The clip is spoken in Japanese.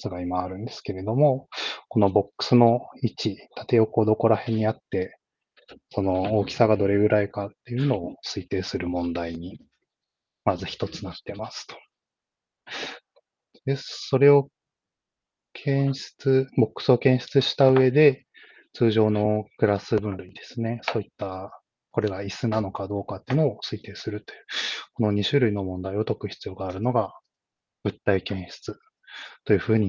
つが今あるんですけれども、このボックスの位置、縦横どこら辺にあって、その大きさがどれぐらいかっていうのを推定する問題に、まず一つなってますと。で、それを検出、ボックスを検出した上で、通常のクラス分類ですね。そういった、これが椅子なのかどうかっていうのを推定するという、この2種類の問題を解く必要があるのが、物体検出というふうにな